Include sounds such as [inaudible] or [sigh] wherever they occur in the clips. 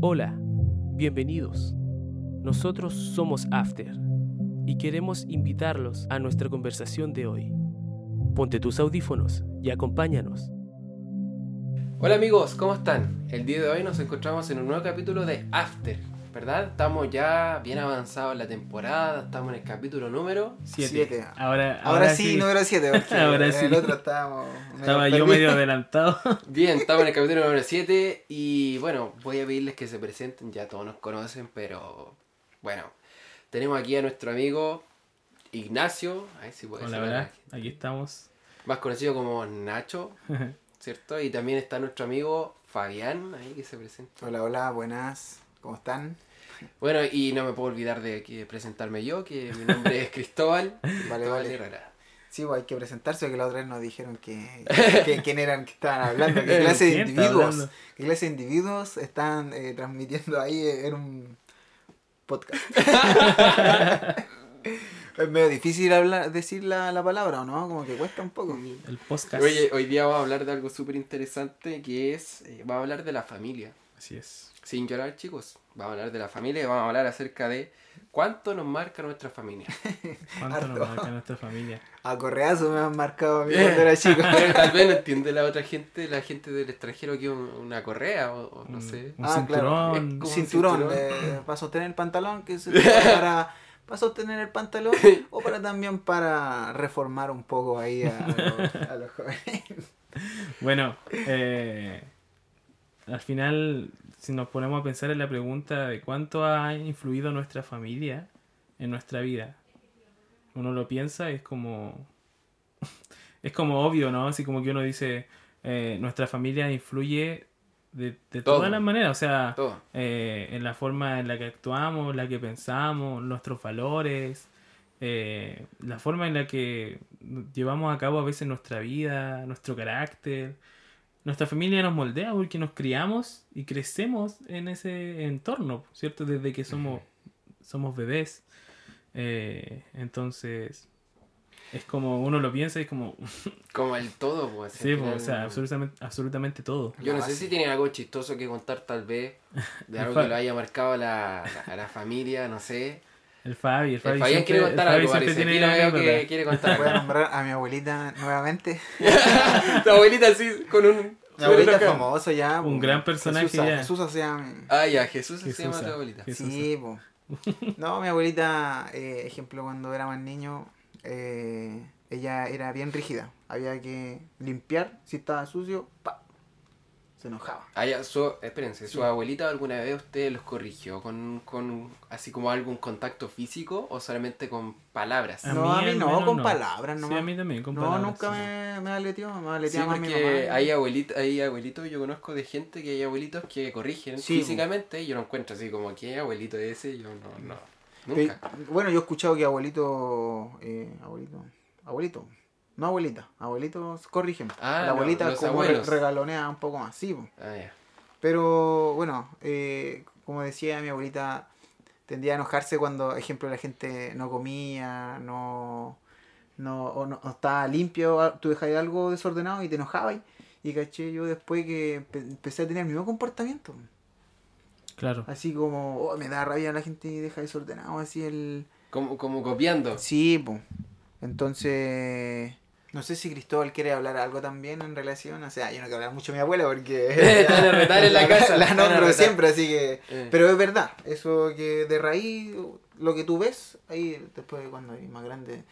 Hola, bienvenidos. Nosotros somos After y queremos invitarlos a nuestra conversación de hoy. Ponte tus audífonos y acompáñanos. Hola amigos, ¿cómo están? El día de hoy nos encontramos en un nuevo capítulo de After, ¿verdad? Estamos ya bien avanzados en la temporada, estamos en el capítulo número Siete. Siete. Ahora, Ahora, sí, número 7, porque [laughs] Ahora sí. el otro estábamos. medio Estaba yo medio adelantado. [laughs] Bien, estamos en el capítulo número 7 y bueno, voy a pedirles que se presenten, ya todos nos conocen, pero bueno, tenemos aquí a nuestro amigo Ignacio, a ver si puede Hola, ser ¿verdad? Aquí estamos. más conocido como Nacho, [laughs] ¿cierto? Y también está nuestro amigo Fabián, ahí que se presenta. Hola, hola, buenas. ¿Cómo están? [laughs] Bueno, y no me puedo olvidar de que presentarme yo, que mi nombre es Cristóbal. [laughs] Vale, Cristóbal vale. Herrera. Sí, pues hay que presentarse, porque la otra vez nos dijeron que, [laughs] que- quién eran que estaban hablando, qué clase de ¿Quién está individuos, qué clase de individuos están eh, transmitiendo ahí en un podcast. es medio difícil hablar, decir la, la palabra, ¿o no? Como que cuesta un poco. El podcast. Oye, hoy día vamos a hablar de algo súper interesante que es, eh, vamos a hablar de la familia. Así es. Sin llorar, chicos. Vamos a hablar de la familia y vamos a hablar acerca de cuánto nos marca nuestra familia. [laughs] ¿Cuánto nos marca nuestra familia? A correazo me han marcado a mí Bien. cuando era chico. [laughs] Tal vez no entiende la otra gente, la gente del extranjero que es un- una correa o, o no Un- sé. Un Ah, claro. cinturón. Es como- cinturón, eh, para sostener el pantalón, que se [laughs] para, para sostener el pantalón, o para también para reformar un poco ahí a, los, a los jóvenes. Bueno, eh, al final, si nos ponemos a pensar en la pregunta de cuánto ha influido nuestra familia en nuestra vida, uno lo piensa y es como. [laughs] Es como obvio, ¿no? Así como que uno dice, eh, nuestra familia influye de, todas las maneras, o sea, eh, en la forma en la que actuamos, la que pensamos, nuestros valores, eh, la forma en la que llevamos a cabo a veces nuestra vida, nuestro carácter. Nuestra familia nos moldea porque nos criamos y crecemos en ese entorno, ¿cierto? Desde que somos, somos bebés. Eh, entonces, es como uno lo piensa y es como, [laughs] Como el todo, pues. sí, pues, o sea, absolutamente, absolutamente todo. Yo no sé si tienen algo chistoso que contar tal vez, de [laughs] algo que lo haya marcado a la, a la familia, no sé. El Fabi, el El Fabi, Fabián siempre, quiere el contar Fabi algo, siempre parece. tiene Aquí lo veo que quiere contar Voy a nombrar a mi abuelita nuevamente. [laughs] Tu abuelita así, con un... Mi abuelita es acá. famoso ya. Un po. gran personaje Jesús, ya. Jesús hacía... Ah, ya, Jesús, se llama tu abuelita. Jesús. Sí, po. [laughs] No, mi abuelita, eh, ejemplo, cuando era más niño, eh, ella era bien rígida. Había que limpiar, si estaba sucio, pa, se enojaba. Ah, ya, su, espérense, ¿su abuelita alguna vez usted los corrigió con, con así como algún contacto físico o solamente con palabras? A no, mí a mí no, con no. palabras Sí, nomás. a mí también, con no, palabras, nunca sí. me, me aleteó, me Sí, aleteaba más mi porque mamá. hay abuelitos, hay abuelitos, yo conozco de gente que hay abuelitos que corrigen Sí, físicamente y yo no encuentro así como que abuelito ese, yo no, no, nunca. Bueno, yo he escuchado que abuelito, eh, abuelito, abuelito, no abuelita, abuelitos corrigen. Ah, la abuelita los como re- regalonea un poco más, sí. po. Ah, ya. Pero bueno, eh, como decía mi abuelita, tendía a enojarse cuando, ejemplo, la gente no comía, no, no, o no, no estaba limpio, ah, tú dejas algo desordenado y te enojabas. Y, y caché yo después que empe- empecé a tener el mismo comportamiento. Claro. Así como, oh, me da rabia la gente y deja desordenado, así el... Como, como copiando. Sí, pues. Entonces, no sé si Cristóbal quiere hablar algo también en relación. O sea, yo no quiero hablar mucho de mi abuela porque. [laughs] Van a retar en la [laughs] casa, La nombro siempre, así que. Eh. Pero es verdad, eso que de raíz, lo que tú ves, ahí después cuando eres más grande.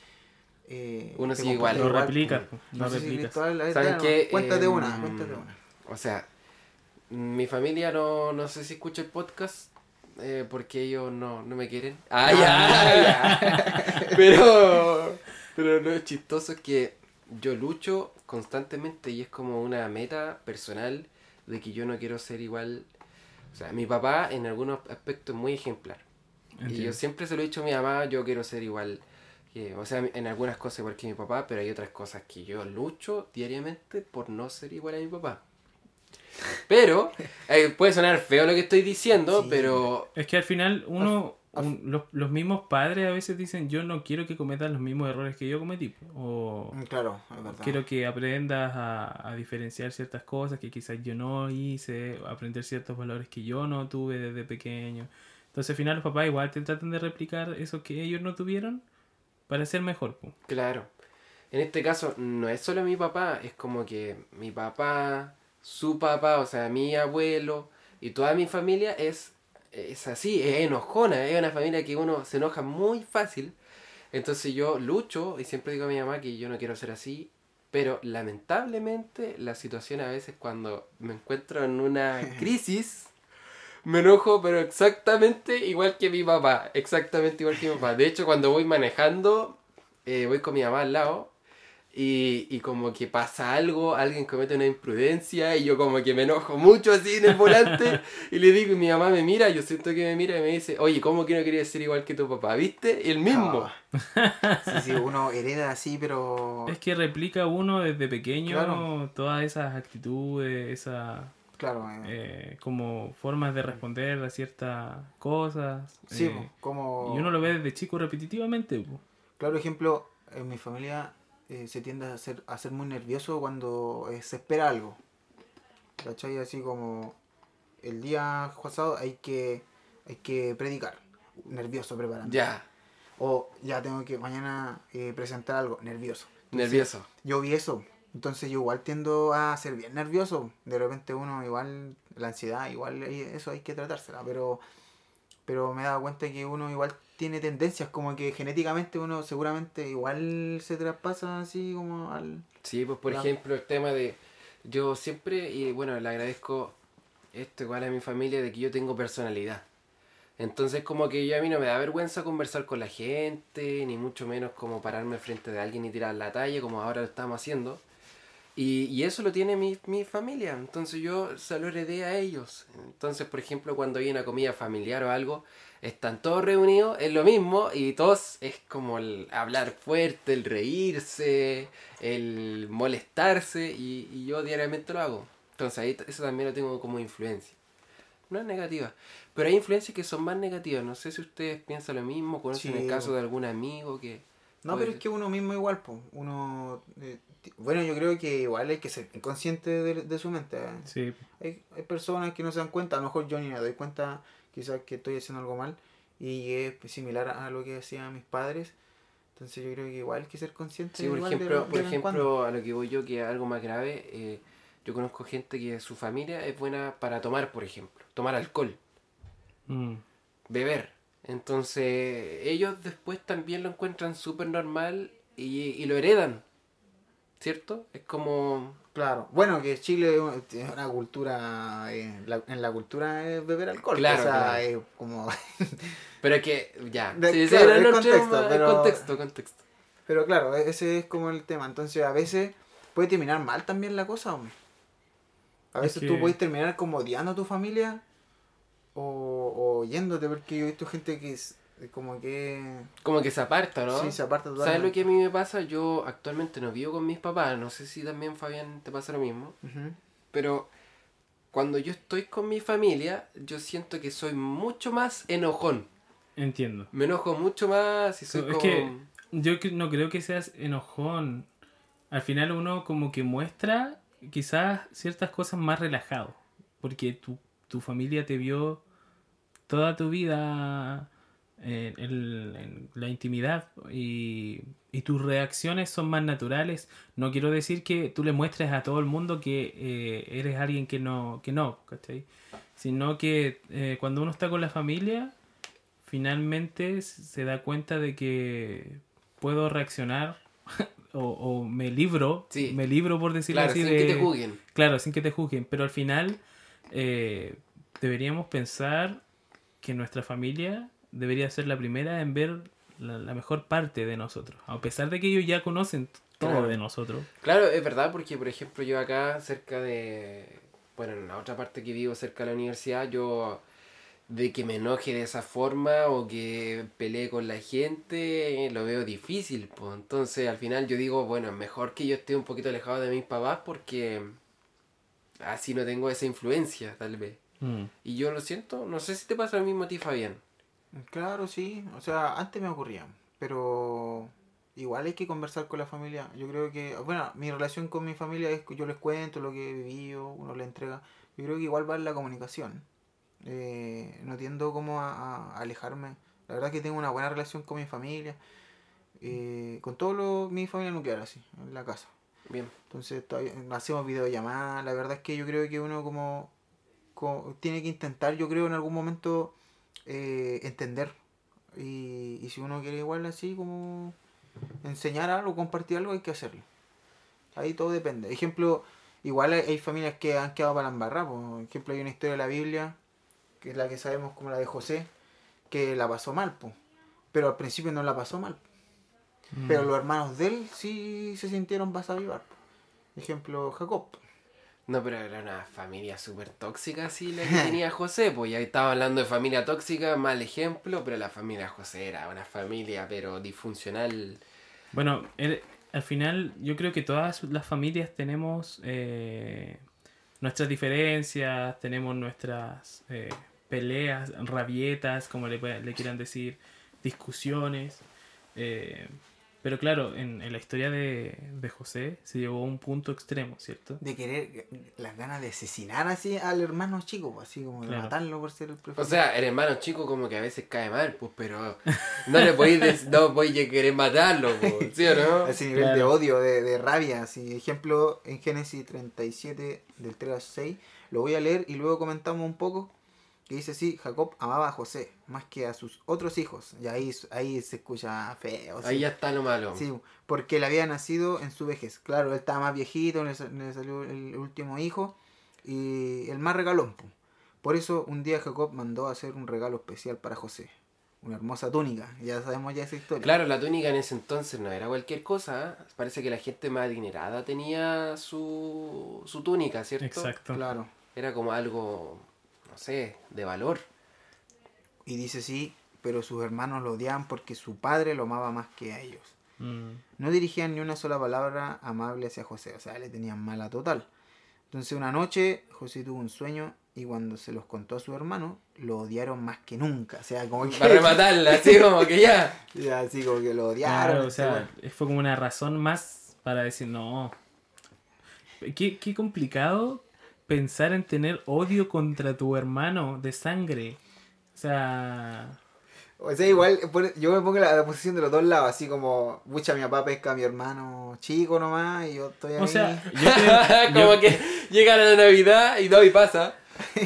eh, Uno sigue igual. Lo pues. lo No sé si. Cristóbal, ver, ¿Saben qué? Cuéntate Em, una, cuéntate una. O sea, mi familia no, no sé si escucha el podcast eh, porque ellos no, no me quieren. Ah, ya, ya. [laughs] Pero, pero lo chistoso es que yo lucho constantemente y es como una meta personal de que yo no quiero ser igual. O sea, mi papá en algunos aspectos es muy ejemplar. Y yo siempre se lo he dicho a mi mamá, yo quiero ser igual. que- o sea, en algunas cosas igual que mi papá, pero hay otras cosas que yo lucho diariamente por no ser igual a mi papá. Pero, eh, puede sonar feo lo que estoy diciendo, Sí. pero Es que al final uno, un- los, los mismos padres a veces dicen yo no quiero que cometas los mismos errores que yo cometí. O Mm, Claro, es verdad. quiero que aprendas a, a diferenciar ciertas cosas que quizás yo no hice, aprender ciertos valores que yo no tuve desde pequeño. Entonces al final los papás igual te tratan de replicar eso que ellos no tuvieron para ser mejor. po. Claro. En este caso, no es solo mi papá, es como que mi papá, su papá, o sea, mi abuelo y toda mi familia es, es así, es enojona, es una familia que uno se enoja muy fácil. Entonces yo lucho y siempre digo a mi mamá que yo no quiero ser así, pero lamentablemente la situación a veces cuando me encuentro en una [laughs] crisis, me enojo, pero exactamente igual que mi papá, exactamente igual que mi papá. De hecho, cuando voy manejando, eh, voy con mi mamá al lado y, y como que pasa algo, alguien comete una imprudencia y yo como que me enojo mucho así en el volante [laughs] y le digo y mi mamá me mira, yo siento que me mira y me dice, oye, ¿cómo que no querías ser igual que tu papá? ¿Viste? El mismo. Ah. Sí, sí, uno hereda así, pero. [laughs] Es que replica uno desde pequeño Claro. todas esas actitudes, esas Claro, eh, eh, como formas de responder a ciertas cosas. sí, eh, po, como. y uno lo ve desde chico repetitivamente. po. Claro ejemplo, en mi familia eh, se tiende a ser, a ser muy nervioso cuando eh, se espera algo. ¿Cachai? Así como el día pasado hay que, hay que predicar. Nervioso preparando. Ya, O ya tengo que mañana eh, presentar algo. Nervioso. nervioso. Yo vi eso. Entonces yo igual tiendo a ser bien nervioso. De repente uno igual, la ansiedad, igual eh, eso hay que tratársela. Pero, pero me he dado cuenta que uno igual tiene tendencias, como que genéticamente uno seguramente igual se traspasa así como al... Sí, pues por ejemplo el tema de yo siempre, y bueno, le agradezco esto igual a mi familia de que yo tengo personalidad. Entonces como que yo a mí no me da vergüenza conversar con la gente, ni mucho menos como pararme frente de alguien y tirar la talla como ahora lo estamos haciendo. Y, y eso lo tiene mi, mi familia, entonces yo se lo heredé a ellos. Entonces, por ejemplo, cuando hay una comida familiar o algo, están todos reunidos, es lo mismo, y todos es como el hablar fuerte, el reírse, el molestarse, y, y yo diariamente lo hago. Entonces ahí eso también lo tengo como influencia. No es negativa, pero hay influencias que son más negativas. No sé si ustedes piensan lo mismo, conocen Sí, el caso de algún amigo que... No, puede- pero es que uno mismo igual, pues. Uno... eh, bueno, yo creo que igual hay que ser consciente de, de su mente. ¿eh? Sí. Hay, hay personas que no se dan cuenta, a lo mejor yo ni me doy cuenta quizás que estoy haciendo algo mal y es similar a lo que hacían mis padres. Entonces yo creo que igual hay que ser consciente. Sí, por igual ejemplo, de por cuando. ejemplo, a lo que voy yo, que es algo más grave, eh, yo conozco gente que su familia es buena para tomar, por ejemplo, tomar alcohol, Mm. beber. Entonces, ellos después también lo encuentran súper normal y, y lo heredan, ¿cierto? Es como... Claro, bueno, que Chile es una cultura, eh, la- en la cultura es beber alcohol, Claro, o sea, claro. es como... [laughs] Pero es que, ya, [laughs] De- sí, claro, el contexto, pero- contexto, contexto. Pero claro, e- ese es como el tema, entonces a veces puede terminar mal también la cosa, hombre. A Es veces que- tú puedes terminar como odiando a tu familia o, o yéndote, porque yo he visto gente que es como que... Como que se aparta, ¿no? Sí, se aparta ¿Sabes totalmente. lo que a mí me pasa? Yo actualmente no vivo con mis papás, no sé si también Fabián te pasa lo mismo. Pero cuando yo estoy con mi familia, yo siento que soy mucho más enojón. Entiendo. Me enojo mucho más y soy Es como... que yo no creo que seas enojón. Al final uno como que muestra quizás ciertas cosas más relajado. Porque tu, tu familia te vio toda tu vida en, en- en la intimidad y, y tus reacciones son más naturales. No quiero decir que tú le muestres a todo el mundo que eh, eres alguien que no, que no, ¿cachai? Sino que eh, cuando uno está con la familia, finalmente se da cuenta de que puedo reaccionar [laughs] o, o me libro, Sí. me libro por decirlo Claro, así sin de... que te juzguen. Claro, sin que te juzguen, pero al final eh, deberíamos pensar que nuestra familia debería ser la primera en ver la, la mejor parte de nosotros, a pesar de que ellos ya conocen todo Claro. de nosotros. Claro, es verdad, porque por ejemplo yo acá cerca de... Bueno, en la otra parte que vivo cerca de la universidad, yo de que me enoje de esa forma o que pelee con la gente, lo veo difícil. Pues. Entonces al final yo digo, bueno, mejor que yo esté un poquito alejado de mis papás porque así no tengo esa influencia, tal vez. Mm. Y yo lo siento, no sé si te pasa lo mismo a ti, Fabián. Claro, sí. O sea, antes me ocurría. Pero igual hay que conversar con la familia. Yo creo que, bueno, mi relación con mi familia es que yo les cuento lo que he vivido, uno le entrega. Yo creo que igual va en la comunicación. Eh, no tiendo como a, a alejarme. La verdad es que tengo una buena relación con mi familia. eh, con todo lo, mi familia nuclear así, en la casa. Bien. Entonces todavía hacemos videollamadas. La verdad es que yo creo que uno como, co- tiene que intentar, yo creo en algún momento eh, entender. Y, y si uno quiere igual así como enseñar algo, compartir algo, hay que hacerlo. Ahí todo depende. Ejemplo, igual hay, hay familias que han quedado para la embarrada. Por ejemplo, hay una historia de la Biblia, que es la que sabemos como la de José, que la pasó mal, po. pero al principio no la pasó mal. Mm. Pero los hermanos de él sí se sintieron vas a avivar. Ejemplo, Jacob. No, pero era una familia súper tóxica, así la que tenía José. Pues ya estaba hablando de familia tóxica, mal ejemplo, pero la familia José era una familia, pero disfuncional. Bueno, al final yo creo que todas las familias tenemos eh, nuestras diferencias, tenemos nuestras eh, peleas, rabietas, como le, le quieran decir, discusiones. eh, pero claro, en, en la historia de, de José se llegó a un punto extremo, ¿cierto? De querer, las ganas de asesinar así al hermano chico, pues, así como de Claro. matarlo por ser el O preferido. sea, el hermano chico como que a veces cae mal, pues, pero no le podéis no podéis querer matarlo, pues, ¿sí o no? [laughs] ese nivel de odio, de, de rabia. Así. Ejemplo, en Génesis 37, del 3 al 6, lo voy a leer y luego comentamos un poco. Que dice así, Jacob amaba a José más que a sus otros hijos. Y ahí, ahí se escucha feo. Ahí sí. ya está lo malo. Sí, porque él había nacido en su vejez. Claro, él estaba más viejito, le, sa- le salió el último hijo y el más regalón. po. Por eso un día Jacob mandó a hacer un regalo especial para José. Una hermosa túnica. Ya sabemos ya esa historia. Claro, la túnica en ese entonces no era cualquier cosa. Parece que la gente más adinerada tenía su, su túnica, ¿cierto? Exacto. Claro. Era como algo, no sé, de valor. Y dice sí, pero sus hermanos lo odiaban porque su padre lo amaba más que a ellos. Mm, No dirigían ni una sola palabra amable hacia José, o sea, le tenían mala total. Entonces una noche José tuvo un sueño y cuando se los contó a su hermano, lo odiaron más que nunca. O sea, como que... Para [laughs] rematarla, así como que ya. [laughs] Ya, así como que lo odiaron. Claro, o este sea, fue como una razón más para decir no. Qué, qué complicado pensar en tener odio contra tu hermano de sangre. O sea, O sea, igual yo me pongo en la, la posición de los dos lados, así como, mucha mi papá pesca a mi hermano chico nomás y yo estoy ahí. o sea, [laughs] yo creo, [laughs] como yo- que llega la Navidad y y pasa.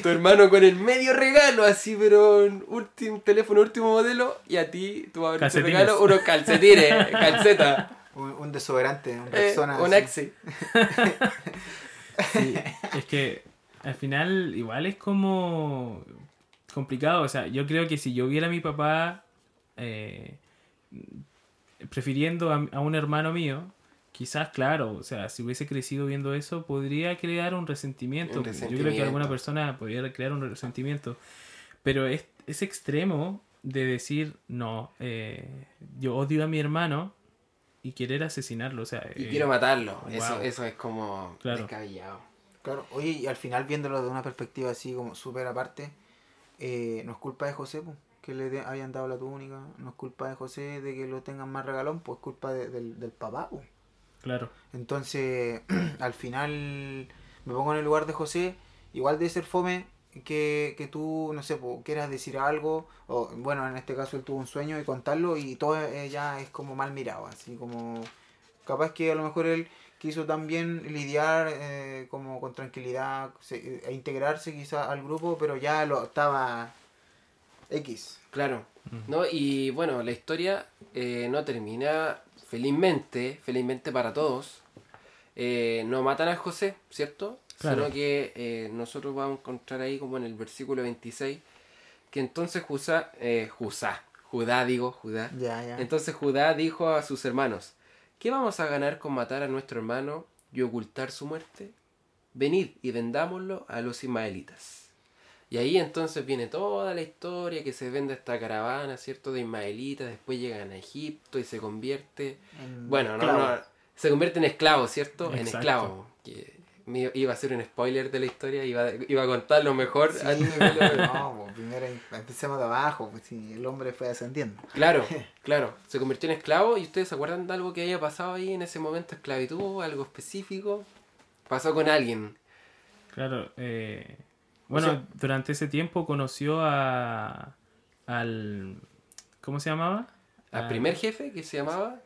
Tu hermano con el medio regalo, así, pero un último teléfono, último modelo, y a ti, tu regalo, unos calcetines, [laughs] calceta, un, un desodorante, un eh, Rexona. un así. Axe. Sí, [laughs] es que al final igual es como complicado. O sea, yo creo que si yo viera a mi papá eh, prefiriendo a, a un hermano mío, quizás, claro, o sea, si hubiese crecido viendo eso, podría crear un resentimiento. Un Yo creo que alguna persona podría crear un resentimiento. Pero es, es extremo de decir, no, eh, yo odio a mi hermano y querer asesinarlo. O sea, Y eh, quiero matarlo. Eso, wow. eso es como Claro. descabellado. Claro, oye, y al final viéndolo de una perspectiva así como súper aparte, eh, no es culpa de José, po, que le de- hayan dado la túnica, no es culpa de José de que lo tengan más regalón, pues es culpa de- del, del papá, po. claro. Entonces, [clears throat] al final me pongo en el lugar de José, igual de ser fome que, que tú, no sé, po, quieras decir algo, o bueno, en este caso él tuvo un sueño y contarlo y todo eh, ya es como mal mirado, así como capaz que a lo mejor él quiso también lidiar eh, como con tranquilidad se- e integrarse quizá al grupo, pero ya lo estaba X. Claro. ¿No? Y bueno, la historia eh, no termina felizmente, felizmente para todos. Eh, no matan a José, ¿cierto? Claro. Sino que eh, nosotros vamos a encontrar ahí como en el versículo 26 que entonces Judá, eh, Judá, Judá digo, Judá. Ya, ya. Entonces Judá dijo a sus hermanos, ¿qué vamos a ganar con matar a nuestro hermano y ocultar su muerte? Venid y vendámoslo a los ismaelitas. Y ahí entonces viene toda la historia que se vende esta caravana, ¿cierto? De ismaelitas, después llegan a Egipto y se convierte... En Bueno, no, no, se convierte en esclavo, ¿cierto? En esclavo. Que me iba a ser un spoiler de la historia, iba, iba a contar lo mejor Sí, antes de lo- [laughs] no, po, primero primero empecemos de abajo, pues si el hombre fue ascendiendo. Claro, [laughs] claro. Se convirtió en esclavo y ustedes se acuerdan de algo que haya pasado ahí en ese momento, esclavitud, algo específico. Pasó con alguien. Claro, eh, bueno, durante ese tiempo conoció a al ¿cómo se llamaba? Al Al- primer jefe que se llamaba.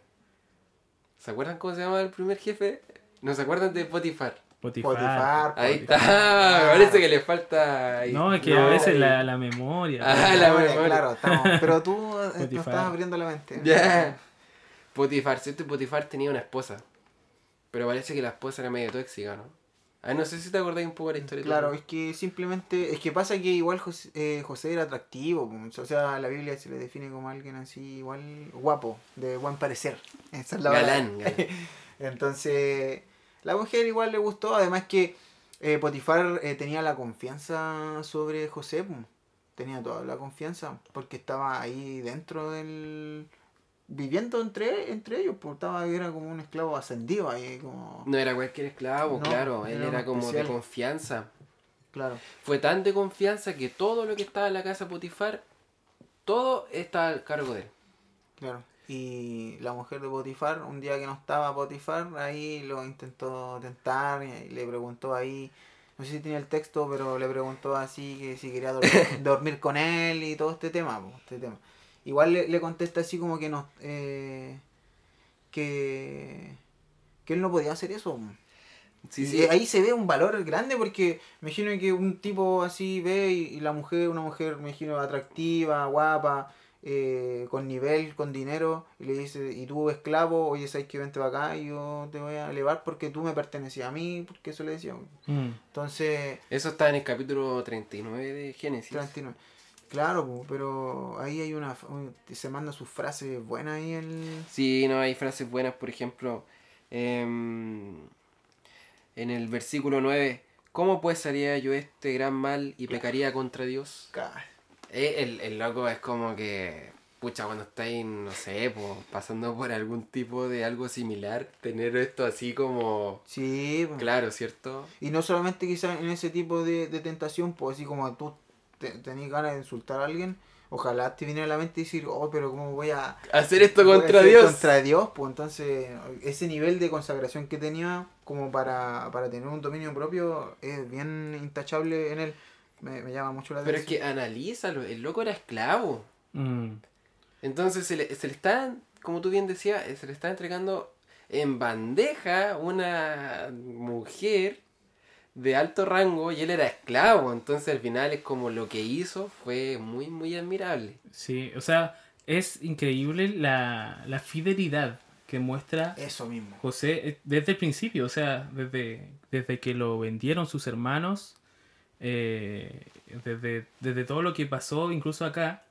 ¿Se acuerdan cómo se llamaba el primer jefe? ¿No se acuerdan de Potifar? Potifar. Potifar, Ahí Potifar. está, me parece que le falta. ahí. No, es que No, a veces ahí. la, la memoria. Ah, la memoria. claro, estamos, [laughs] pero tú eh, nos estás abriendo la mente. Ya. Potifar, ¿cierto? Potifar tenía una esposa. Pero parece que la esposa era medio tóxica, ¿no? Ah, no sé si te acordáis un poco de la historia. Claro, es que simplemente, es que pasa que igual José, eh, José era atractivo, o sea, la Biblia se le define como alguien así, igual guapo, de buen parecer. Esa es la verdad. Galán, galán. [laughs] Entonces, la mujer igual le gustó, además que eh, Potifar eh, tenía la confianza sobre José, tenía toda la confianza, porque estaba ahí dentro del... viviendo entre, entre ellos, pues estaba, era como un esclavo ascendido ahí, como... No era cualquier esclavo, No, claro. Él era como especial. de confianza. Claro. Fue tan de confianza que todo lo que estaba en la casa Potifar, todo estaba al cargo de él. Claro. Y la mujer de Potifar, un día que no estaba Potifar, ahí lo intentó tentar y le preguntó ahí, no sé si tenía el texto, pero le preguntó así que si quería dormir, [laughs] dormir con él y todo este tema. po, este tema. Igual le, le contesta así como que no, eh, que, que él no podía hacer eso. po. Sí, Y sí. ahí se ve un valor grande porque me imagino que un tipo así ve y, y la mujer, una mujer, me imagino, atractiva, guapa, eh, con nivel, con dinero, y le dice, y tú esclavo, oye, sabes que vente para acá y yo te voy a elevar porque tú me pertenecías a mí, porque eso le decía. Mm. Entonces, Eso está en el capítulo 39 de Génesis. 39. Claro, pero ahí hay una, un- se manda sus frases buenas ahí el... Sí, no, hay frases buenas, por ejemplo, em, en el versículo 9, ¿cómo pues haría yo este gran mal y pecaría contra Dios? Eh, El, el loco es como que, pucha, cuando estáis, no sé, po, pasando por algún tipo de algo similar, tener esto así como Sí, po. claro, ¿cierto? Y no solamente quizás en ese tipo de, de tentación, pues así como tú te, tenés ganas de insultar a alguien, ojalá te viniera a la mente y decir, oh, pero ¿cómo voy a... Hacer esto contra hacer Dios. Contra Dios, pues entonces ese nivel de consagración que tenía como para, para tener un dominio propio es bien intachable en él. Me, me llama mucho la Pero es atención. que analízalo, el loco era esclavo. Mm. Entonces se le, se le está, como tú bien decías, eh, se le está entregando en bandeja una mujer de alto rango y él era esclavo. Entonces al final es como lo que hizo fue muy, muy admirable. Sí, o sea, es increíble la, la fidelidad que muestra Eso mismo. José eh, desde el principio, o sea, desde, desde que lo vendieron sus hermanos, eh, desde, desde todo lo que pasó, incluso acá,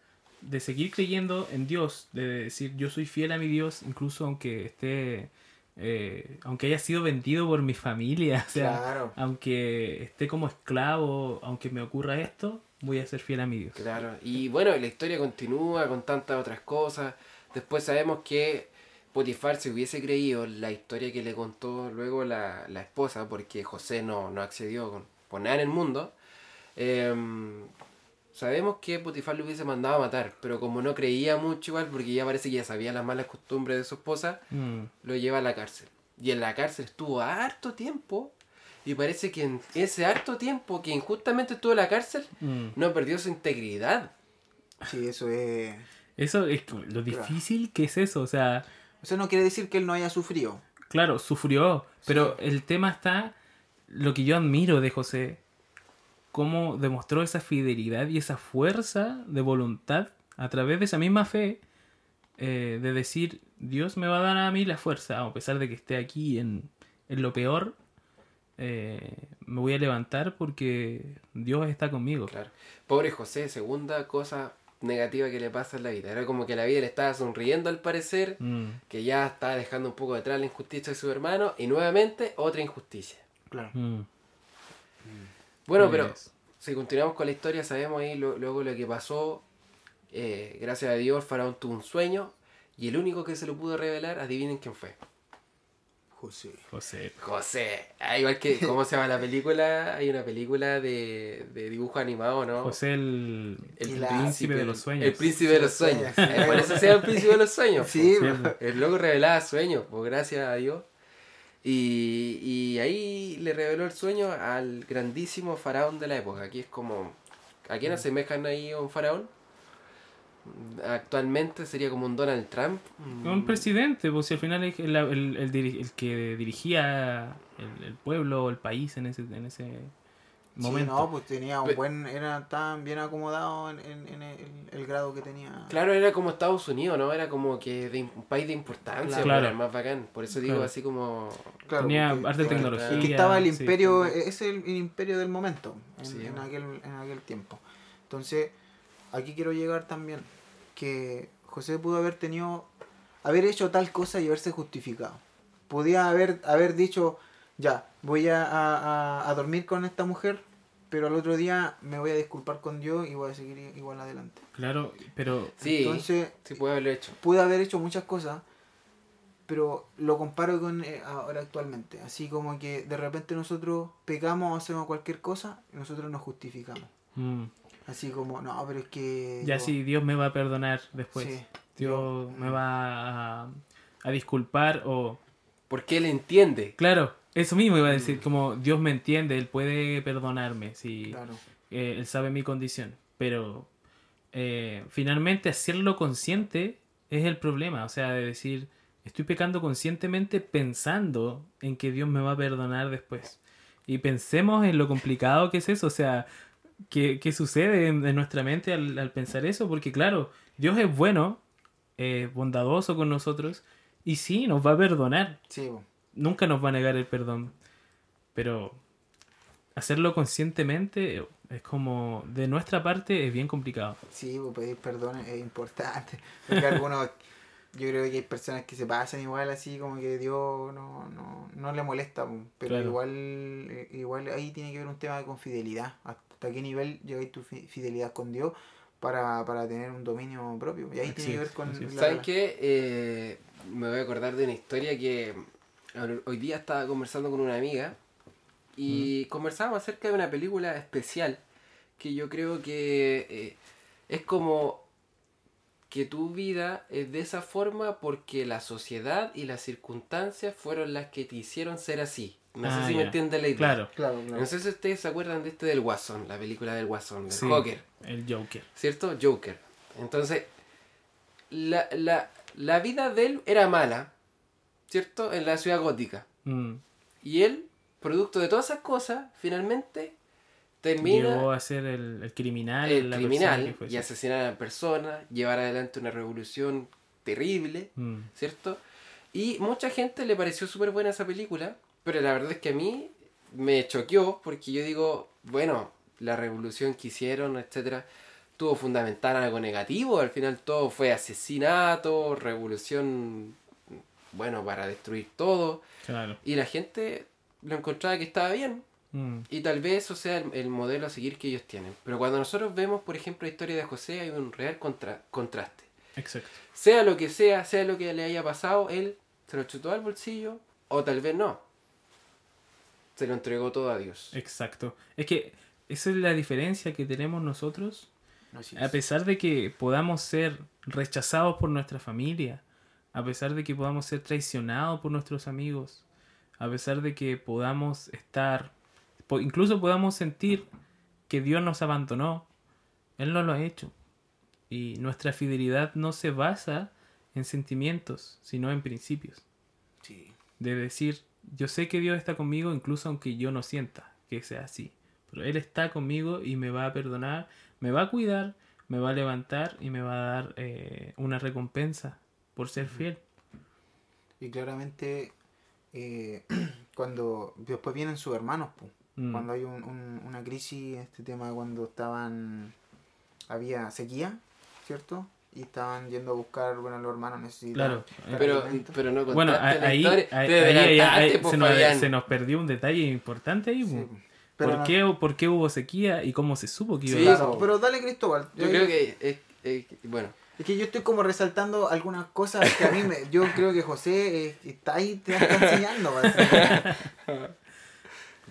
de seguir creyendo en Dios, de decir yo soy fiel a mi Dios, incluso aunque esté, eh, aunque haya sido vendido por mi familia, [laughs] o sea, Claro. aunque esté como esclavo, aunque me ocurra esto, voy a ser fiel a mi Dios. Claro. Y bueno, la historia continúa con tantas otras cosas. Después sabemos que Potifar se hubiese creído la historia que le contó luego la, la esposa, porque José no, no accedió con, por nada en el mundo. em, sabemos que Potifar lo hubiese mandado a matar, pero como no creía mucho igual, porque ya parece que ya sabía las malas costumbres de su esposa, Mm, lo lleva a la cárcel. Y en la cárcel estuvo harto tiempo. Y parece que en ese harto tiempo que injustamente estuvo en la cárcel, mm. no perdió su integridad. Sí, eso es... Eso es lo difícil que es eso, o sea, Eso no quiere decir que él no haya sufrido. claro, sufrió, pero el tema está, lo que yo admiro de José, cómo demostró esa fidelidad y esa fuerza de voluntad a través de esa misma fe, eh, de decir, Dios me va a dar a mí la fuerza, a pesar de que esté aquí en, en lo peor, eh, me voy a levantar porque Dios está conmigo. Claro. Pobre José, segunda cosa negativa que le pasa en la vida. Era como que la vida le estaba sonriendo al parecer, Mm, que ya estaba dejando un poco detrás la injusticia de su hermano, y nuevamente otra injusticia. Claro. mm. Bueno, pero si continuamos con la historia, sabemos ahí lo- luego lo que pasó. Eh, gracias a Dios, el faraón tuvo un sueño, y el único que se lo pudo revelar, adivinen quién fue. José. José. José. Ah, igual que, ¿cómo se llama la película? Hay una película de, de dibujo animado, ¿no? José el, El príncipe de los sueños. El príncipe de los sueños. Eh, Por eso se llama el príncipe de los sueños. Sí, Sí, pues. El loco revelaba sueños, pues gracias a Dios. Y, y ahí le reveló el sueño al grandísimo faraón de la época. Aquí es como. ¿A quién asemejan ahí a un faraón? Actualmente sería como un Donald Trump. Un presidente, pues si al final es el, el, el que dirigía el, el pueblo o el país en ese, en ese momento. Sí, no, pues tenía un buen, era tan bien acomodado en, en- en el, el grado que tenía. Claro, era como Estados Unidos, ¿no? Era como que de, un país de importancia, Claro. pues, era más bacán. Por eso digo Claro. así como. Claro, Tenía porque- arte porque- tecnología. que estaba el sí. imperio, es el, el imperio del momento en, Sí. en aquel, en aquel tiempo. Entonces, aquí quiero llegar también, que José pudo haber tenido, haber hecho tal cosa y haberse justificado. Podía haber, haber dicho, ya, voy a, a- a- dormir con esta mujer, pero al otro día me voy a disculpar con Dios y voy a seguir igual adelante. Claro, pero Sí, Entonces, sí puede haberlo hecho. pude haber hecho muchas cosas, pero lo comparo con eh, ahora actualmente. Así como que de repente nosotros pecamos o hacemos cualquier cosa y nosotros nos justificamos. mm, Así como, no, pero es que... ya yo- sí, Dios me va a perdonar después. Sí, Dios yo- me va a, a disculpar o... Porque él entiende. Claro, eso mismo iba a Mm. decir, como Dios me entiende, Él puede perdonarme, si Claro. eh, Él sabe mi condición. Pero eh, finalmente hacerlo consciente es el problema, o sea, de decir, estoy pecando conscientemente pensando en que Dios me va a perdonar después. Y pensemos en lo complicado que es eso, o sea, ¿qué, qué sucede en, en nuestra mente al, al pensar eso? Porque claro, Dios es bueno, eh, bondadoso con nosotros, y sí, nos va a perdonar, Sí, po. Nunca nos va a negar el perdón. Pero hacerlo conscientemente es como, de nuestra parte, es bien complicado. sí, po, pedir perdón es importante. Porque algunos, [laughs] yo creo que hay personas que se pasan igual así, como que Dios no, no, no le molesta, po. pero Claro. igual, eh, igual ahí tiene que ver un tema con fidelidad. Hasta qué nivel llegáis tu fi- fidelidad con Dios para, para tener un dominio propio. Y ahí tiene que ver con... así es. la- ¿Saben qué? Eh, me voy a acordar de una historia que hoy día estaba conversando con una amiga y conversábamos acerca de una película especial que yo creo que eh, es como que tu vida es de esa forma porque la sociedad y las circunstancias fueron las que te hicieron ser así. No Ah, sé si me entienden la idea. Claro, Claro, claro. No sé si ustedes se acuerdan de este del Guasón, la película del Guasón, del Sí. Joker. el Joker. ¿cierto? Joker. Entonces, la, la, la vida de él era mala, ¿cierto? En la ciudad gótica. Mm. Y él, producto de todas esas cosas, finalmente termina Llegó a ser el, el criminal. el la criminal y asesinar a la persona, llevar adelante una revolución terrible, Mm. ¿cierto? Y mucha gente le pareció súper buena esa película, pero la verdad es que a mí me choqueó porque yo digo, bueno, la revolución que hicieron, etcétera, tuvo fundamental algo negativo, al final todo fue asesinato, revolución, bueno, para destruir todo, Claro. y la gente lo encontraba que estaba bien, Mm. y tal vez eso sea el, el modelo a seguir que ellos tienen. Pero cuando nosotros vemos, por ejemplo, la historia de José, hay un real contra- contraste. Exacto. Sea lo que sea, sea lo que le haya pasado, él se lo chutó al bolsillo o tal vez no. Se lo entregó todo a Dios. Exacto. Es que esa es la diferencia que tenemos nosotros. A es. pesar de que podamos ser rechazados por nuestra familia, a pesar de que podamos ser traicionados por nuestros amigos, a pesar de que podamos estar, incluso podamos sentir que Dios nos abandonó, Él no lo ha hecho. Y nuestra fidelidad no se basa en sentimientos, sino en principios. Sí. De decir, yo sé que Dios está conmigo incluso aunque yo no sienta que sea así. Pero Él está conmigo y me va a perdonar, me va a cuidar, me va a levantar y me va a dar eh, una recompensa por ser fiel. Y claramente, eh, [clears throat] cuando después vienen sus hermanos. Mm. cuando hay un- un- una crisis, este tema cuando estaban, había sequía, ¿cierto? Y estaban yendo a buscar, bueno, los hermanos necesitaban. Claro. eh, Pero, pero no bueno, ahí, po, se, nos, Fabián. se nos perdió un detalle importante ahí. Sí. Pero ¿Por, no- qué, ¿Por qué hubo sequía y cómo se supo que iba Sí, a Claro, pero dale Cristóbal. Yo creo que, es- es- bueno, Es que yo estoy como resaltando algunas cosas que a mí me. Yo creo que José eh, está ahí, te está enseñando.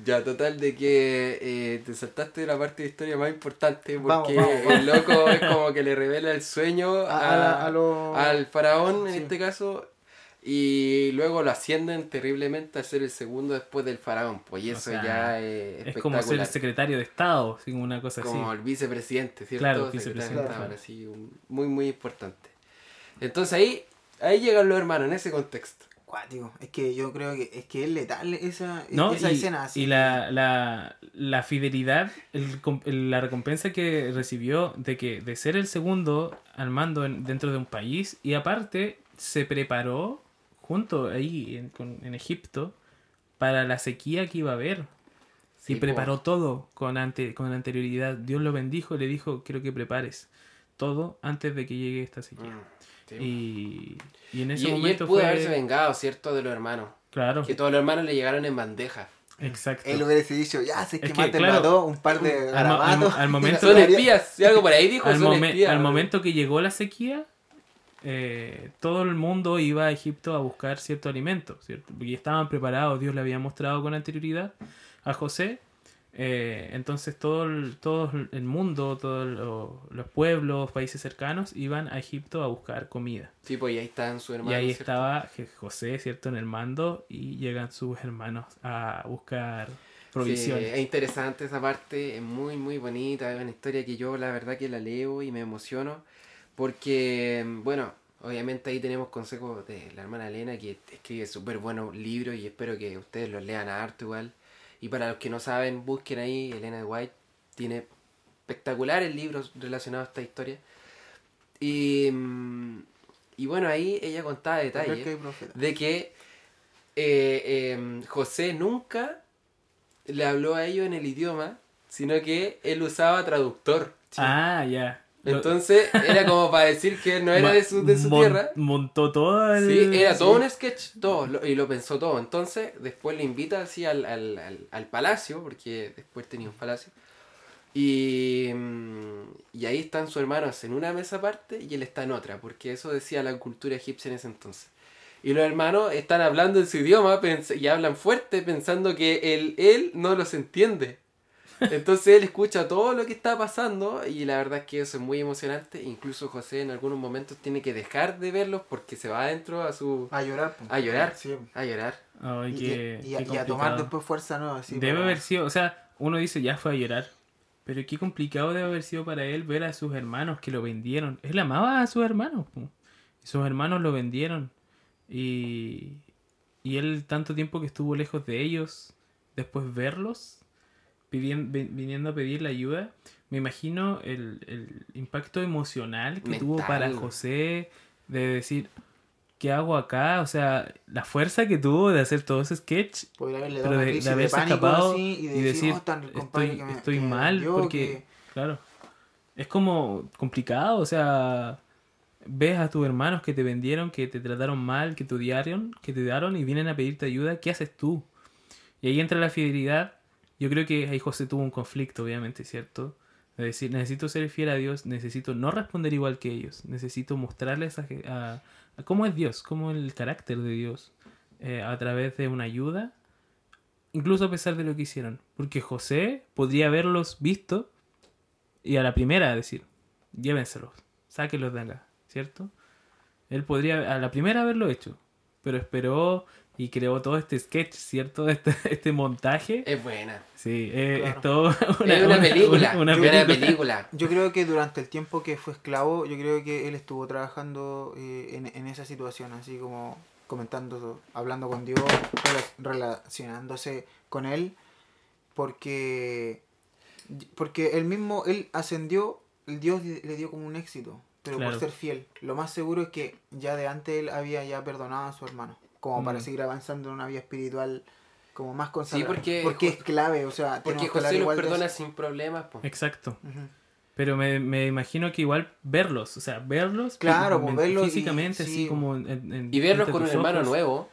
Ya, total, de que eh, te saltaste la parte de historia más importante porque vamos, vamos. el loco es como que le revela el sueño A- a- a la- a lo- al faraón en este caso y luego lo ascienden terriblemente a ser el segundo después del faraón. Pues y O eso sea, ya es, Es como ser el espectacular. secretario de Estado, así como una cosa como así. el vicepresidente, ¿cierto? Claro, vicepresidente, Estado, claro. así, un- muy, muy importante. Entonces ahí, ahí llegan los hermanos en ese contexto. Cuático. Es que yo creo que es que es letal esa, ¿No? esa y, escena así. y la, la, la fidelidad, el- la recompensa que recibió de que de ser el segundo al mando en- dentro de un país y aparte se preparó junto ahí en, con- en Egipto para la sequía que iba a haber. Sí, y po. preparó todo con, ante, con anterioridad. Dios lo bendijo y le dijo, quiero que prepares todo antes de que llegue esta sequía. Mm, sí. Y, y en Y- ese y él momento pudo fue... haberse vengado, ¿cierto? De los hermanos. Claro, Que todos los hermanos le llegaron en bandeja. exacto. Él hubiese dicho, ya, sé que, Es que, claro, dos, un par de al momento- Son Daría- espías. Si algo por ahí dijo, al, son momen- espías. al momento que llegó la sequía, eh, todo el mundo iba a Egipto a buscar cierto alimento, ¿cierto? Porque estaban preparados, Dios le había mostrado con anterioridad a José. eh, entonces todo el, todo el mundo, todos lo- los pueblos, países cercanos iban a Egipto a buscar comida. Sí, pues y ahí estaban sus hermanos. y ahí ¿cierto? estaba José, ¿cierto? En el mando y llegan sus hermanos a buscar provisiones. Sí, es interesante esa parte, es muy muy bonita, es una historia que yo la verdad que la leo y me emociono porque, bueno, obviamente ahí tenemos consejos de la hermana Elena que escribe súper buenos libros y espero que ustedes los lean a harto igual. Y para los que no saben, busquen ahí Elena de White, tiene espectaculares libros relacionados a esta historia. Y, mm, y bueno, ahí ella contaba detalles que de que eh, eh, José nunca le habló a ellos en el idioma, sino que él usaba traductor. Ah, ya. Entonces era como para decir que él no era de su, de su mon- tierra. Montó todo el... Sí, era todo un sketch, todo, lo- y lo pensó todo. Entonces, después le invita así al, al, al, al palacio, porque después tenía un palacio. Y, mm, y ahí están sus hermanos en una mesa aparte y él está en otra, porque eso decía la cultura egipcia en ese entonces. Y los hermanos están hablando en su idioma y hablan fuerte pensando que él, él no los entiende. Entonces él escucha todo lo que está pasando y la verdad es que eso es muy emocionante. Incluso José en algunos momentos tiene que dejar de verlos porque se va adentro a su... A llorar. pues. A llorar. Sí. a llorar. Ay, Y, qué- y- y a, qué y a tomar después fuerza nueva. así, Debe para- haber sido, o sea, uno dice ya fue a llorar, pero qué complicado debe haber sido para él ver a sus hermanos que lo vendieron. Él amaba a sus hermanos, y sus hermanos lo vendieron. Y, y él tanto tiempo que estuvo lejos de ellos, después verlos, viniendo a pedirle ayuda, me imagino el, el impacto emocional que tuvo para José de decir, ¿qué hago acá? O sea, la fuerza que tuvo de hacer todo ese sketch Pero de- de haberse escapado así y, de y decir, "Oh, estoy, que me- estoy que me mal porque, que-". claro, es como complicado, o sea, ves a tus hermanos que te vendieron, que te trataron mal, que te odiaron, que te daron y vienen a pedirte ayuda, ¿qué haces tú? Y ahí entra la fidelidad. Yo creo que ahí José tuvo un conflicto, obviamente, ¿cierto? De decir, necesito ser fiel a Dios, necesito no responder igual que ellos, necesito mostrarles a cómo es Dios, cómo es el carácter de Dios, eh, a través de una ayuda, incluso a pesar de lo que hicieron. Porque José podría haberlos visto y a la primera decir, llévenselos, sáquenlos de acá, ¿cierto? Él podría a la primera haberlo hecho, pero esperó y creó todo este sketch, ¿cierto? [laughs] Este, este montaje. Es buena. Sí, eh, Claro. es todo es una película. una una película. película. Yo creo que durante el tiempo que fue esclavo, yo creo que él estuvo trabajando eh, en, en esa situación, así como comentando, hablando con Dios, rela- relacionándose con él, porque porque él mismo, él ascendió, el Dios le le dio como un éxito, pero Claro. por ser fiel. Lo más seguro es que ya de antes él había ya perdonado a su hermano, como para Mm. seguir avanzando en una vida espiritual como más consagrada. porque- porque es clave, o sea, Porque José de perdona sin problemas. po. Exacto. Pero me, me imagino que igual verlos, o sea, verlos Claro, pues, verlos y- físicamente, así sí. como en, en- Y verlos con un hermano nuevo.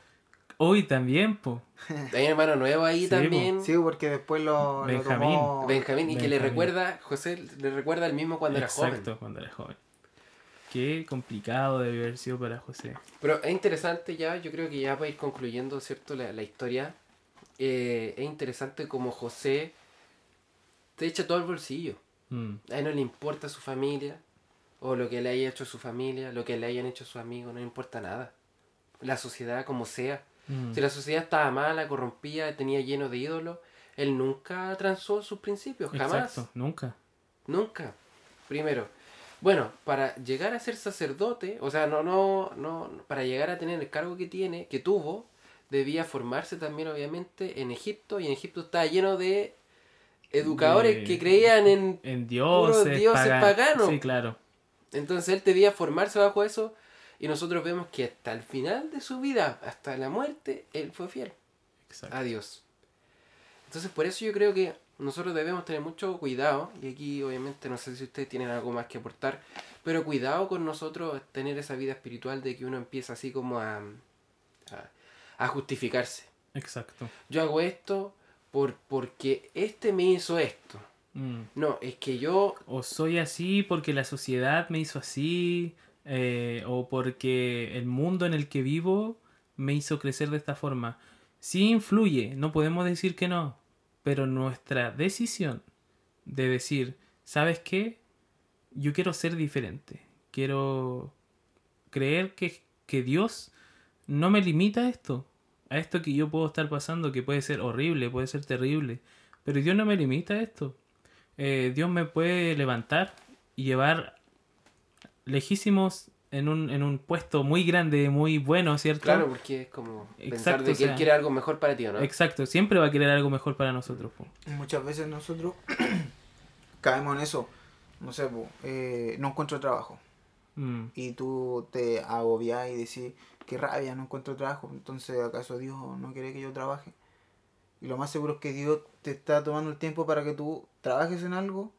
Hoy también, po. [laughs] Hay un hermano nuevo ahí Sí, también. Sí, porque después lo, lo Benjamín. tomó- Benjamín. Y que le recuerda, José le recuerda al mismo cuando era Exacto, joven. cuando era joven. Qué complicado debe haber sido para José. Pero es interesante ya, yo creo que ya para ir concluyendo, ¿cierto? La, la historia. eh, es interesante como José te echa todo el bolsillo. Mm, A él no le importa su familia, o lo que le haya hecho su familia, lo que le hayan hecho sus amigos, no le importa nada. La sociedad como sea. mm, Si la sociedad estaba mala, corrompida, tenía lleno de ídolos, él nunca transó sus principios, jamás. Exacto, nunca. Nunca. Primero, bueno, para llegar a ser sacerdote, o sea, no, no, no, para llegar a tener el cargo que tiene, que tuvo, debía formarse también, obviamente, en Egipto, y en Egipto estaba lleno de educadores De- que creían en... En dioses, dioses pagan- paganos. Sí, claro. Entonces él debía formarse bajo eso, y nosotros vemos que hasta el final de su vida, hasta la muerte, él fue fiel Exacto. a Dios. Entonces por eso yo creo que nosotros debemos tener mucho cuidado, y aquí obviamente no sé si ustedes tienen algo más que aportar, pero cuidado con nosotros tener esa vida espiritual de que uno empieza así como a, a, a justificarse. Exacto. Yo hago esto por, porque este me hizo esto. Mm. No, es que yo... O soy así porque la sociedad me hizo así, eh, o porque el mundo en el que vivo me hizo crecer de esta forma. Sí influye, no podemos decir que no, pero nuestra decisión de decir, ¿sabes qué? Yo quiero ser diferente, quiero creer que, que Dios no me limita a esto, a esto que yo puedo estar pasando, que puede ser horrible, puede ser terrible, pero Dios no me limita a esto. Eh, Dios me puede levantar y llevar lejísimos en un, en un puesto muy grande, muy bueno, ¿cierto? Claro, porque es como pensar Exacto, de o que él quiere algo mejor para ti, ¿o ¿no? Exacto, siempre va a querer algo mejor para nosotros. po. Muchas veces nosotros [clears throat] caemos en eso. No sé, po, eh, no encuentro trabajo. Mm, Y tú te agobias y decís, qué rabia, no encuentro trabajo. Entonces, ¿acaso Dios no quiere que yo trabaje? Y lo más seguro es que Dios te está tomando el tiempo para que tú trabajes en algo,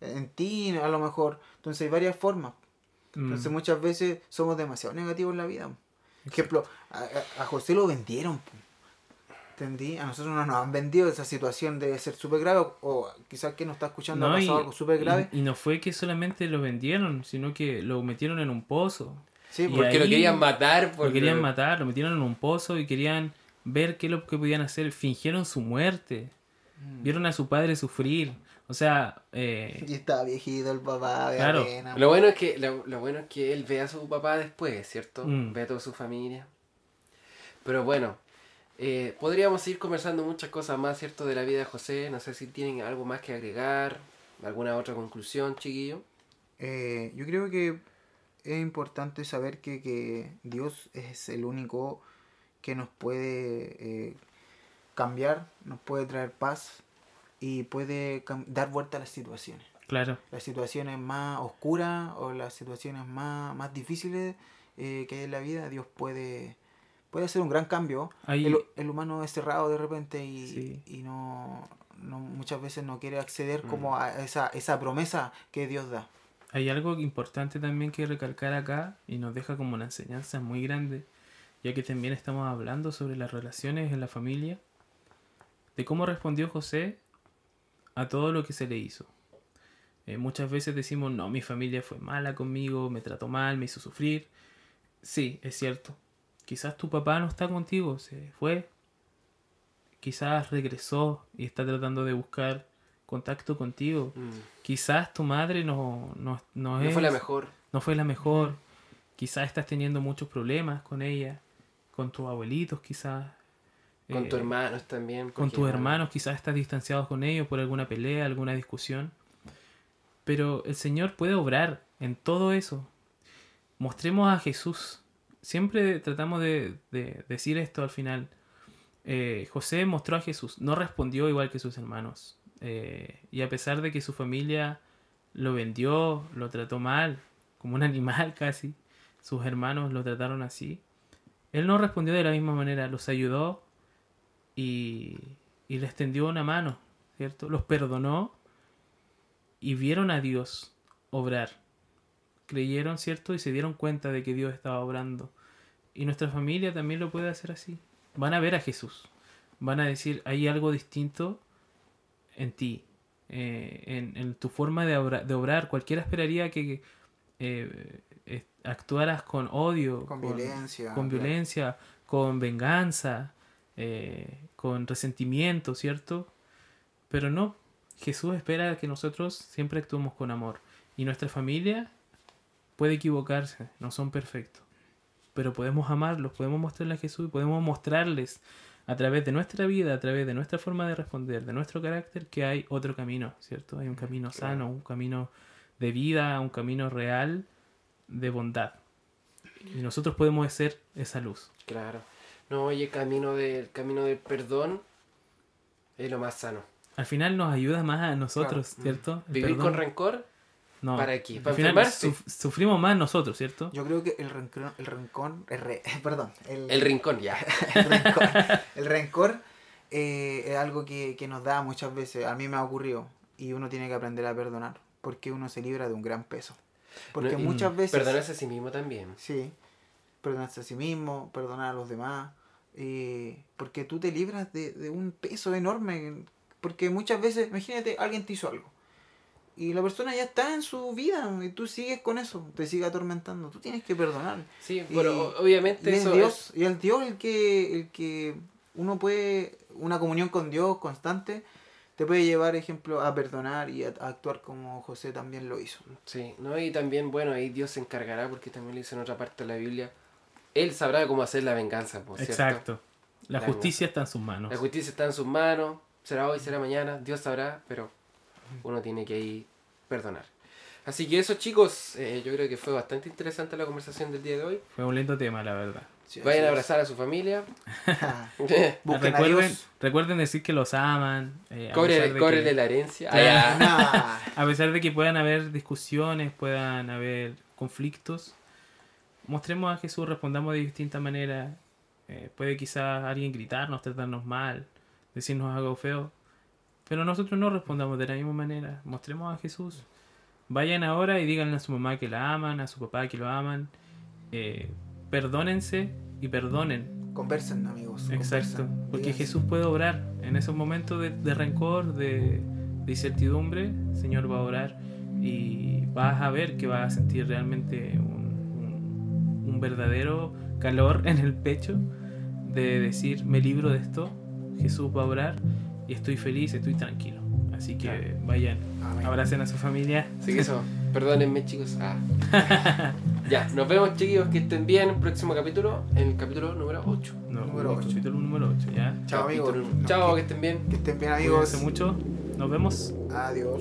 en ti a lo mejor. Entonces hay varias formas. Mm, Entonces muchas veces somos demasiado negativos en la vida. Ejemplo, a, a- a José lo vendieron. ¿Entendí? A nosotros no nos han vendido esa situación debe ser súper grave o quizás que nos está escuchando ha No, y, pasado algo súper grave. y- y no fue que solamente lo vendieron, sino que lo metieron en un pozo. Sí, y porque lo querían matar. Por Lo querían matar, lo metieron en un pozo y querían ver qué es lo que podían hacer. Fingieron su muerte. Mm. Vieron a su padre sufrir. O sea, eh, [laughs] Y estaba viejito el papá, de Claro. pena. Lo bueno es que lo, lo bueno es que él ve a su papá después, ¿cierto? Mm. Ve a toda su familia. Pero bueno, eh, podríamos ir conversando muchas cosas más, ¿cierto? De la vida de José. No sé si tienen algo más que agregar, alguna otra conclusión, chiquillo. Eh, yo creo que es importante saber que, que Dios es el único que nos puede eh, cambiar, nos puede traer paz y puede dar vuelta a las situaciones. claro. Las situaciones más oscuras o las situaciones más, más difíciles eh, que hay en la vida, Dios puede, puede hacer un gran cambio. El, el humano es cerrado de repente y, Sí. y no, no muchas veces no quiere acceder Mm. como a esa, esa promesa que Dios da. Hay algo importante también que recalcar acá y nos deja como una enseñanza muy grande, ya que también estamos hablando sobre las relaciones en la familia, de cómo respondió José a todo lo que se le hizo. Eh, muchas veces decimos, no, mi familia fue mala conmigo, me trató mal, me hizo sufrir. Sí, es cierto. Quizás tu papá no está contigo, se fue. Quizás regresó y está tratando de buscar contacto contigo. Mm. Quizás tu madre no, no, no No es fue la mejor. no fue la mejor. Quizás estás teniendo muchos problemas con ella, con tus abuelitos quizás. Con eh, tus hermanos también. Con tus hermanos quizás estás distanciado con ellos por alguna pelea, alguna discusión. Pero el Señor puede obrar en todo eso. Mostremos a Jesús. Siempre tratamos de, de decir esto al final. Eh, José mostró a Jesús, no respondió igual que sus hermanos. Eh, y a pesar de que su familia lo vendió, lo trató mal, como un animal [laughs] casi, sus hermanos lo trataron así, él no respondió de la misma manera, los ayudó y, y les tendió una mano, ¿cierto? Los perdonó y vieron a Dios obrar. Creyeron, ¿cierto? Y se dieron cuenta de que Dios estaba obrando. Y nuestra familia también lo puede hacer así. Van a ver a Jesús. Van a decir, hay algo distinto en ti, eh, en, en tu forma de, obra- de obrar. Cualquiera esperaría que eh, eh, actuaras con odio, Con violencia, con claro. violencia, con venganza, eh, con resentimiento, ¿cierto? Pero no, Jesús espera que nosotros siempre actuemos con amor. Y nuestra familia puede equivocarse, no son perfectos. Pero podemos amarlos, podemos mostrarles a Jesús podemos mostrarles a través de nuestra vida, a través de nuestra forma de responder, de nuestro carácter, que hay otro camino, ¿cierto? Hay un camino sano, un camino de vida, un camino real de bondad. Y nosotros podemos ser esa luz. Claro. No, oye, camino del camino del perdón es lo más sano. Al final nos ayuda más a nosotros, Claro. ¿cierto? El Vivir perdón. con rencor, No. ¿para? Al ¿Para final enfermarse? suf- sufrimos más nosotros, ¿cierto? Yo creo que el rencor, el rencón, el re- [laughs] perdón, el, el rincón, ya. [laughs] el rencor, el rencor, eh, es algo que, que nos da muchas veces, a mí me ha ocurrido, y uno tiene que aprender a perdonar, porque uno se libra de un gran peso. Porque No, muchas veces... Perdonarse a sí mismo también. Sí, perdonarse a sí mismo, perdonar a los demás, eh, porque tú te libras de, de un peso enorme, porque muchas veces, imagínate, alguien te hizo algo, y la persona ya está en su vida, y tú sigues con eso, te sigue atormentando, tú tienes que perdonar. Sí, Y- obviamente Y es eso Dios, y el Dios el que, el que uno puede, una comunión con Dios constante, te puede llevar, ejemplo, a perdonar y a, a actuar como José también lo hizo. Sí, ¿no? Y también, bueno, ahí Dios se encargará, porque también lo dice en otra parte de la Biblia. Él sabrá cómo hacer la venganza, por cierto. Exacto. La La justicia está en sus manos. La justicia está en sus manos, será hoy, será mañana, Dios sabrá, pero uno tiene que ahí perdonar. Así que eso chicos, eh, yo creo que fue bastante interesante la conversación del día de hoy. Fue un lindo tema, la verdad. Sí, Vayan a abrazar a su familia. [laughs] [laughs] Recuerden, Dios. recuerden decir que los aman. eh, Cóbrele que, la herencia. Claro. Ah, [laughs] a pesar de que puedan haber discusiones, puedan haber conflictos, mostremos a Jesús, respondamos de distinta manera. Eh, puede quizás alguien gritarnos, tratarnos mal, decirnos algo feo, pero nosotros no respondamos de la misma manera. Mostremos a Jesús. Vayan ahora y díganle a su mamá que la aman, a su papá que lo aman. Eh, perdónense y perdonen. Conversen, amigos. Exacto, conversen, porque díganse. Jesús puede obrar en esos momentos de, de rencor, de, de incertidumbre. El Señor va a orar y vas a ver que vas a sentir realmente un verdadero calor en el pecho de decir, me libro de esto, Jesús va a orar y estoy feliz, estoy tranquilo. Así que Claro. vayan, Amén. abracen a su familia. Así que eso, perdónenme chicos. Ah. [laughs] ya, nos vemos chiquillos, que estén bien. Próximo capítulo, en el capítulo número 8. No, Número ocho. capítulo número 8, ¿ya? Chao, amigos. Chao, que estén bien. Que estén bien, amigos. Cuídense mucho, nos vemos. Adiós.